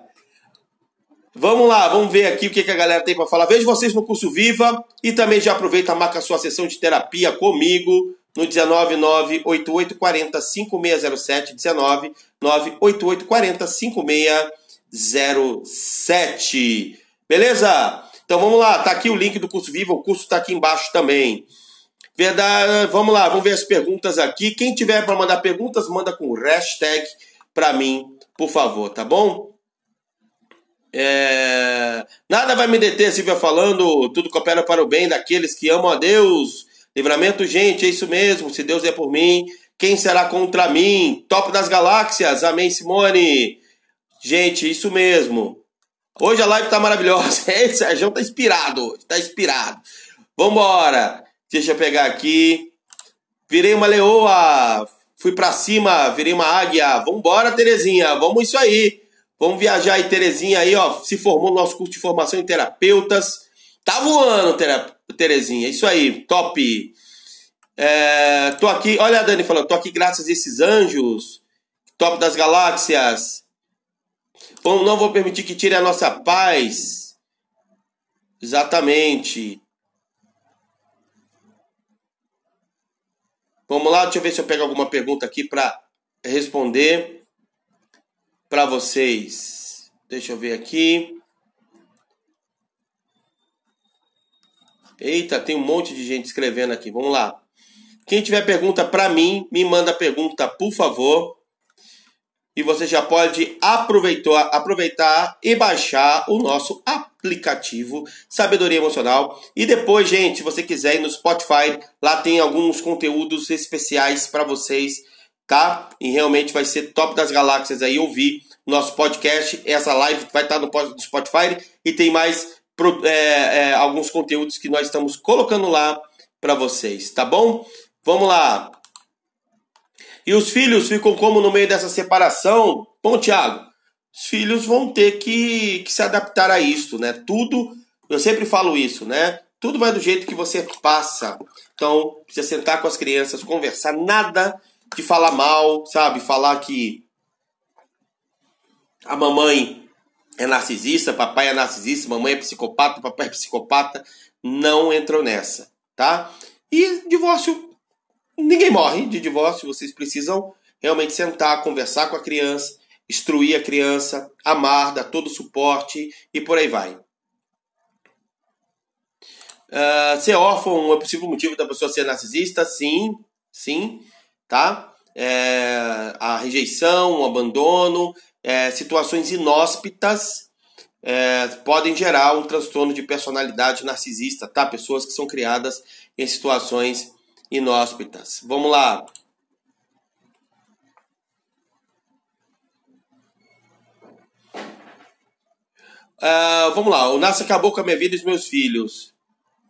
Vamos lá, vamos ver aqui o que, a galera tem para falar. Vejo vocês no curso Viva e também já aproveita, marca a sua sessão de terapia comigo no 19988405607, 19988405607. Beleza? Então vamos lá, tá aqui o link do curso Viva, o curso tá aqui embaixo também. Verdade, vamos lá, vamos ver as perguntas aqui. Quem tiver para mandar perguntas, manda com hashtag para mim, por favor, tá bom? É... Nada vai me deter, Silvia falando, tudo coopera para o bem daqueles que amam a Deus. Livramento, gente, é isso mesmo. Se Deus é por mim, quem será contra mim? Top das galáxias, amém, Simone. Gente, isso mesmo. Hoje a live tá maravilhosa. [laughs] É, Sérgio tá inspirado tá inspirado. Vambora. Deixa eu pegar aqui. Virei uma leoa fui para cima, virei uma águia. Vambora, Terezinha, vamos isso aí. Vamos viajar aí, Terezinha aí, ó, se formou no nosso curso de formação em terapeutas. Tá voando, Terezinha, isso aí, top. É, tô aqui, olha a Dani falando, tô aqui graças a esses anjos, top das galáxias. Bom, não vou permitir que tire a nossa paz. Exatamente. Vamos lá, deixa eu ver se eu pego alguma pergunta aqui para responder para vocês. Deixa eu ver aqui. Eita, tem um monte de gente escrevendo aqui. Vamos lá. Quem tiver pergunta para mim, me manda pergunta, por favor. E você já pode aproveitar, aproveitar e baixar o nosso aplicativo Sabedoria Emocional. E depois, gente, se você quiser ir no Spotify, lá tem alguns conteúdos especiais para vocês, tá? E realmente vai ser top das galáxias aí ouvir nosso podcast. Essa live vai estar no Spotify e tem mais é, é, alguns conteúdos que nós estamos colocando lá para vocês, tá bom? Vamos lá. E os filhos ficam como no meio dessa separação? Bom, Tiago, os filhos vão ter que, que se adaptar a isso, né? Tudo, eu sempre falo isso, né? Tudo vai do jeito que você passa. Então, precisa sentar com as crianças, conversar, nada de falar mal, sabe? Falar que a mamãe é narcisista, papai é narcisista, mamãe é psicopata, papai é psicopata. Não entram nessa, tá? E divórcio ninguém morre de divórcio, vocês precisam realmente sentar, conversar com a criança, instruir a criança, amar, dar todo o suporte e por aí vai. Uh, ser órfão é possível motivo da pessoa ser narcisista? Sim, sim, tá? É, a rejeição, o abandono, é, situações inóspitas é, podem gerar um transtorno de personalidade narcisista, tá? Pessoas que são criadas em situações inóspitas. Vamos lá. Uh, vamos lá. O Nasce acabou com a minha vida e os meus filhos.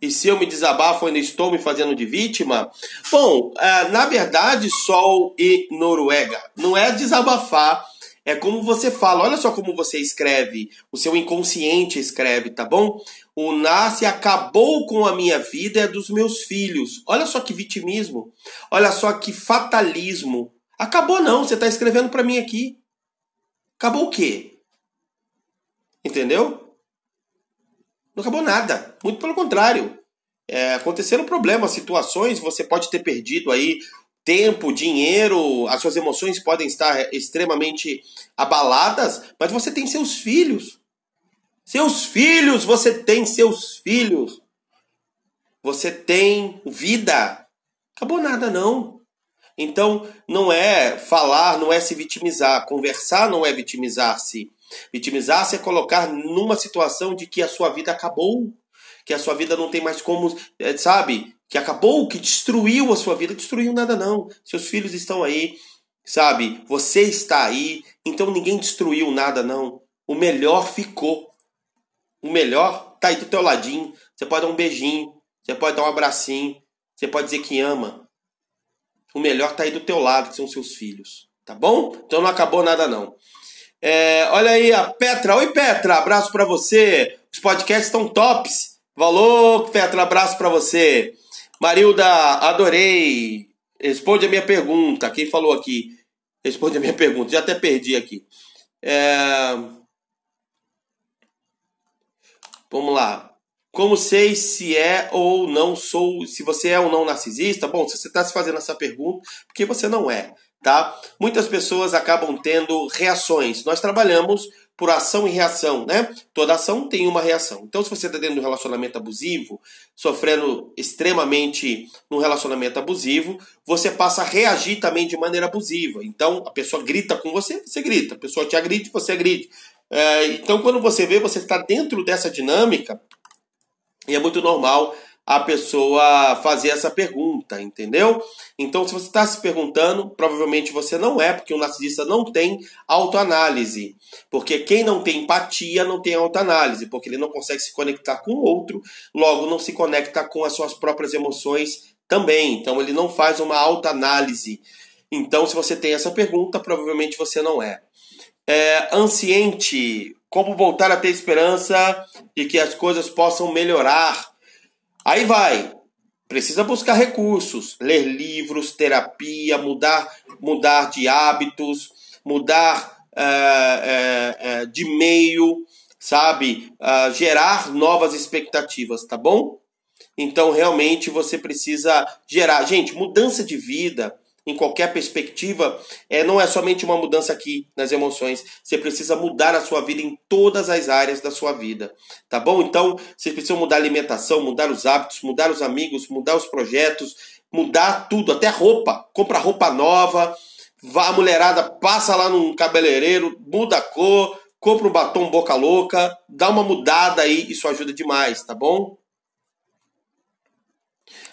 E se eu me desabafo, ainda estou me fazendo de vítima? Bom, uh, na verdade, Sol e Noruega. Não é desabafar, é como você fala. Olha só como você escreve. O seu inconsciente escreve, tá bom? O nasce acabou com a minha vida e a dos meus filhos. Olha só que vitimismo. Olha só que fatalismo. Acabou não, você está escrevendo para mim aqui. Acabou o quê? Entendeu? Não acabou nada. Muito pelo contrário. É, aconteceram problemas, situações, você pode ter perdido aí tempo, dinheiro, as suas emoções podem estar extremamente abaladas, mas você tem seus filhos. Seus filhos, você tem seus filhos. Você tem vida. Acabou nada, não. Então, não é falar, não é se vitimizar. Conversar não é vitimizar-se. Vitimizar-se é colocar numa situação de que a sua vida acabou, que a sua vida não tem mais como, é, sabe? Que acabou, que destruiu a sua vida. Destruiu nada, não. Seus filhos estão aí, sabe? Você está aí, então ninguém destruiu nada, não. O melhor ficou. O melhor tá aí do teu ladinho. Você pode dar um beijinho, você pode dar um abracinho, você pode dizer que ama. O melhor tá aí do teu lado, que são seus filhos. Tá bom? Então não acabou nada, não. É, olha aí a Petra. Oi, Petra. Abraço para você. Os podcasts estão tops. Valor, Petra. Abraço para você. Marilda, adorei. Responde a minha pergunta. Quem falou aqui? Responde a minha pergunta. Já até perdi aqui. É... Vamos lá. Como sei se é ou não sou, se você é ou não narcisista? Bom, se você está se fazendo essa pergunta, porque você não é tá? Muitas pessoas acabam tendo reações. Nós trabalhamos por ação e reação, né? Toda ação tem uma reação. Então, se você está dentro de um relacionamento abusivo, sofrendo extremamente num relacionamento abusivo, você passa a reagir também de maneira abusiva. Então, a pessoa grita com você, você grita. A pessoa te agride, você agride. É, então, quando você vê, você está dentro dessa dinâmica, e é muito normal a pessoa fazer essa pergunta, entendeu? Então, se você está se perguntando, provavelmente você não é, porque o narcisista não tem autoanálise. Porque quem não tem empatia não tem autoanálise, porque ele não consegue se conectar com o outro, logo não se conecta com as suas próprias emoções também. Então, ele não faz uma autoanálise. Então, se você tem essa pergunta, provavelmente você não é. é anciente, como voltar a ter esperança de que as coisas possam melhorar Aí vai. Precisa buscar recursos, ler livros, terapia, mudar, mudar de hábitos, mudar é, é, é, de meio, sabe? Uh, gerar novas expectativas, tá bom? Então, realmente, você precisa gerar. Gente, mudança de vida em qualquer perspectiva, é, não é somente uma mudança aqui nas emoções. Você precisa mudar a sua vida em todas as áreas da sua vida. Tá bom? Então, você precisa mudar a alimentação, mudar os hábitos, mudar os amigos, mudar os projetos, mudar tudo, até roupa. Compra roupa nova, vá a mulherada, passa lá num cabeleireiro, muda a cor, compra um batom boca louca, dá uma mudada aí, isso ajuda demais, tá bom?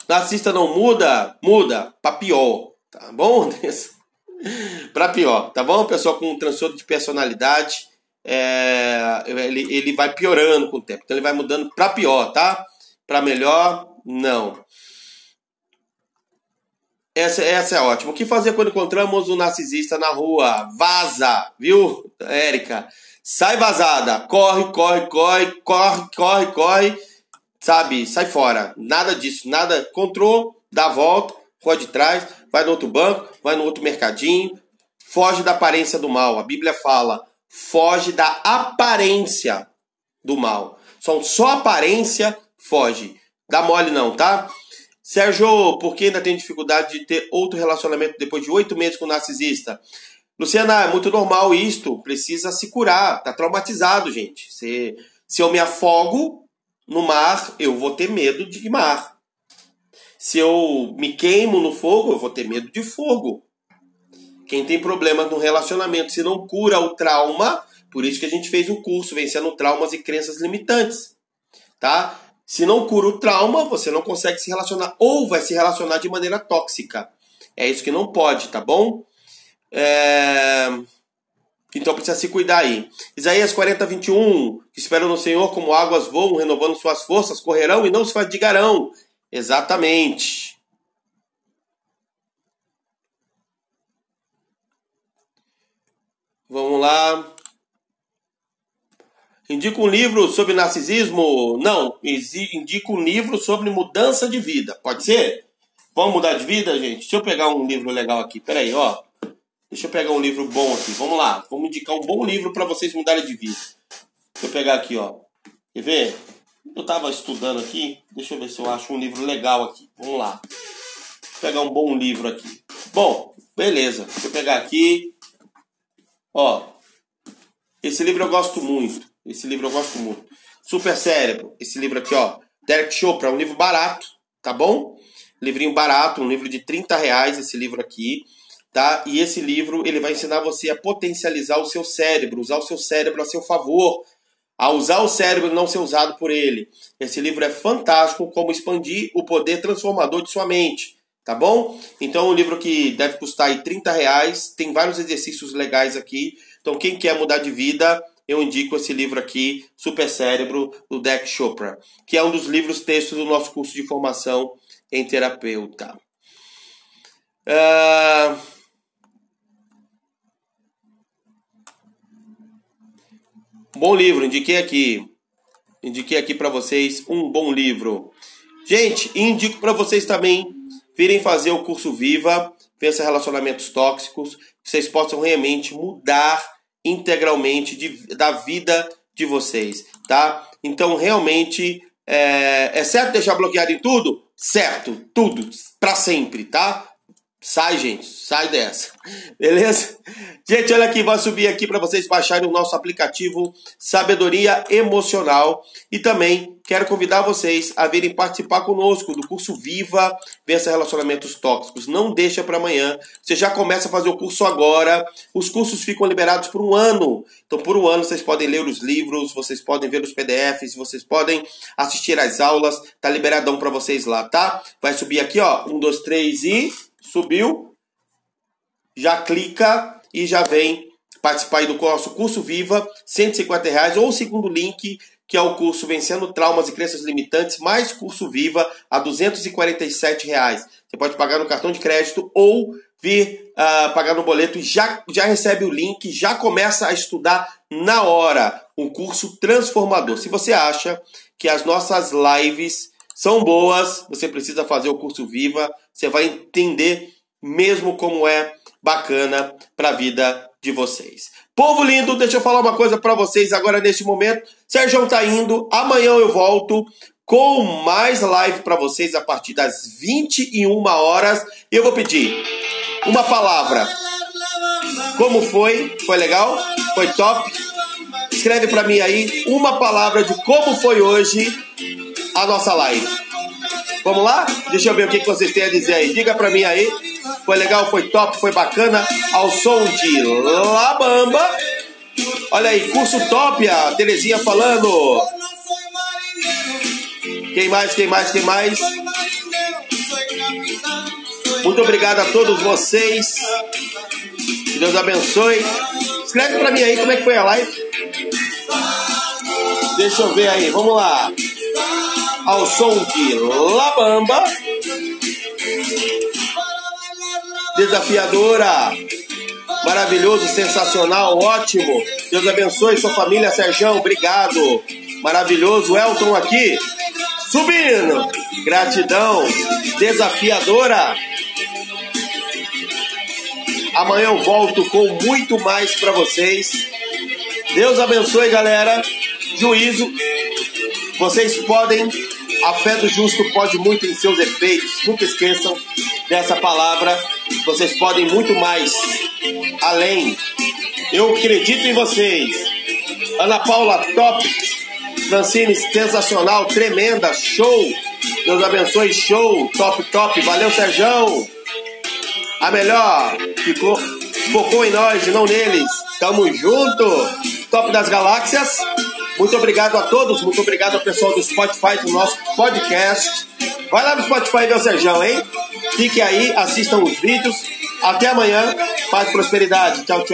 Narcisista não muda? Muda, pra pior. Tá bom, [laughs] Para pior, tá bom? Pessoa com um transtorno de personalidade, é, ele, ele vai piorando com o tempo. Então ele vai mudando para pior, tá? Para melhor, não. Essa, essa é ótima. O que fazer quando encontramos um narcisista na rua? Vaza, viu, Érica? Sai vazada. Corre, corre, corre, corre, corre, corre. Sabe? Sai fora. Nada disso. Nada. Encontrou, dá a volta, rua de trás vai no outro banco, vai no outro mercadinho, foge da aparência do mal. A Bíblia fala, foge da aparência do mal. São só aparência, foge. Dá mole não, tá? Sérgio, por que ainda tem dificuldade de ter outro relacionamento depois de oito meses com o narcisista? Luciana, é muito normal isto, precisa se curar, tá traumatizado, gente. Se, se eu me afogo no mar, eu vou ter medo de mar. Se eu me queimo no fogo, eu vou ter medo de fogo. Quem tem problemas no relacionamento, se não cura o trauma, por isso que a gente fez o curso Vencendo Traumas e Crenças Limitantes. Tá? Se não cura o trauma, você não consegue se relacionar ou vai se relacionar de maneira tóxica. É isso que não pode, tá bom? É... Então precisa se cuidar aí. Isaías 40, 21. Esperam no Senhor como águas voam, renovando suas forças, correrão e não se fadigarão. Exatamente. Vamos lá. Indica um livro sobre narcisismo? Não. Indica um livro sobre mudança de vida. Pode ser? Vamos mudar de vida, gente? Deixa eu pegar um livro legal aqui. Pera aí, ó. Deixa eu pegar um livro bom aqui. Vamos lá. Vamos indicar um bom livro para vocês mudarem de vida. Deixa eu pegar aqui, ó. Quer ver? Eu estava estudando aqui, deixa eu ver se eu acho um livro legal aqui. Vamos lá. Vou pegar um bom livro aqui. Bom, beleza. Deixa eu pegar aqui. Ó, esse livro eu gosto muito. Esse livro eu gosto muito. Super Cérebro. Esse livro aqui, ó. Derek Chopra, um livro barato, tá bom? Livrinho barato, um livro de 30 reais, esse livro aqui, tá? E esse livro, ele vai ensinar você a potencializar o seu cérebro, usar o seu cérebro a seu favor, a usar o cérebro e não ser usado por ele. Esse livro é fantástico, como expandir o poder transformador de sua mente. Tá bom? Então, um livro que deve custar aí 30 reais, tem vários exercícios legais aqui. Então, quem quer mudar de vida, eu indico esse livro aqui, Super Cérebro, do Deck Chopra, que é um dos livros textos do nosso curso de formação em terapeuta. Uh... Bom livro, indiquei aqui. Indiquei aqui para vocês um bom livro. Gente, indico para vocês também virem fazer o curso Viva, Vença Relacionamentos Tóxicos, que vocês possam realmente mudar integralmente de, da vida de vocês, tá? Então, realmente, é, é certo deixar bloqueado em tudo? Certo, tudo, para sempre, tá? Sai, gente, sai dessa. Beleza? Gente, olha aqui, vou subir aqui para vocês baixarem o nosso aplicativo Sabedoria Emocional e também quero convidar vocês a virem participar conosco do curso Viva Vença Relacionamentos Tóxicos. Não deixa para amanhã. Você já começa a fazer o curso agora. Os cursos ficam liberados por um ano. Então, por um ano vocês podem ler os livros, vocês podem ver os PDFs, vocês podem assistir às aulas. Tá liberadão para vocês lá, tá? Vai subir aqui, ó, um, dois, três e subiu, já clica e já vem participar do nosso curso Viva, 150 reais, ou o segundo link, que é o curso Vencendo Traumas e Crenças Limitantes, mais curso Viva, a 247 reais. Você pode pagar no cartão de crédito ou vir uh, pagar no boleto e já, já recebe o link, já começa a estudar na hora. Um curso transformador. Se você acha que as nossas lives são boas, você precisa fazer o curso Viva, você vai entender mesmo como é bacana para a vida de vocês. Povo lindo, deixa eu falar uma coisa para vocês agora neste momento. Sérgio tá indo, amanhã eu volto com mais live para vocês a partir das 21 horas. Eu vou pedir uma palavra. Como foi? Foi legal? Foi top? Escreve para mim aí uma palavra de como foi hoje a nossa live. Vamos lá? Deixa eu ver o que, vocês têm a dizer aí. Diga pra mim aí. Foi legal, foi top, foi bacana. Ao som de Labamba. Olha aí, curso top, a Terezinha falando. Quem mais, quem mais, quem mais? Muito obrigado a todos vocês. Que Deus abençoe. Escreve pra mim aí como é que foi a live. Deixa eu ver aí, vamos lá ao som de Labamba. Desafiadora, maravilhoso, sensacional, ótimo. Deus abençoe sua família, Serjão, obrigado. Maravilhoso, Elton aqui, subindo. Gratidão, desafiadora. Amanhã eu volto com muito mais para vocês. Deus abençoe, galera. Juízo. Vocês podem a fé do justo pode muito em seus efeitos. Nunca esqueçam dessa palavra. Vocês podem muito mais além. Eu acredito em vocês. Ana Paula, top. Francine, sensacional, tremenda, show. Deus abençoe, show, top, top. Valeu, Serjão. A melhor ficou, focou em nós e não neles. Tamo junto. Top das galáxias. Muito obrigado a todos, muito obrigado ao pessoal do Spotify do nosso podcast. Vai lá no Spotify ver o Serjão, hein? Fique aí, assistam os vídeos. Até amanhã. Paz e prosperidade. Tchau, tchau.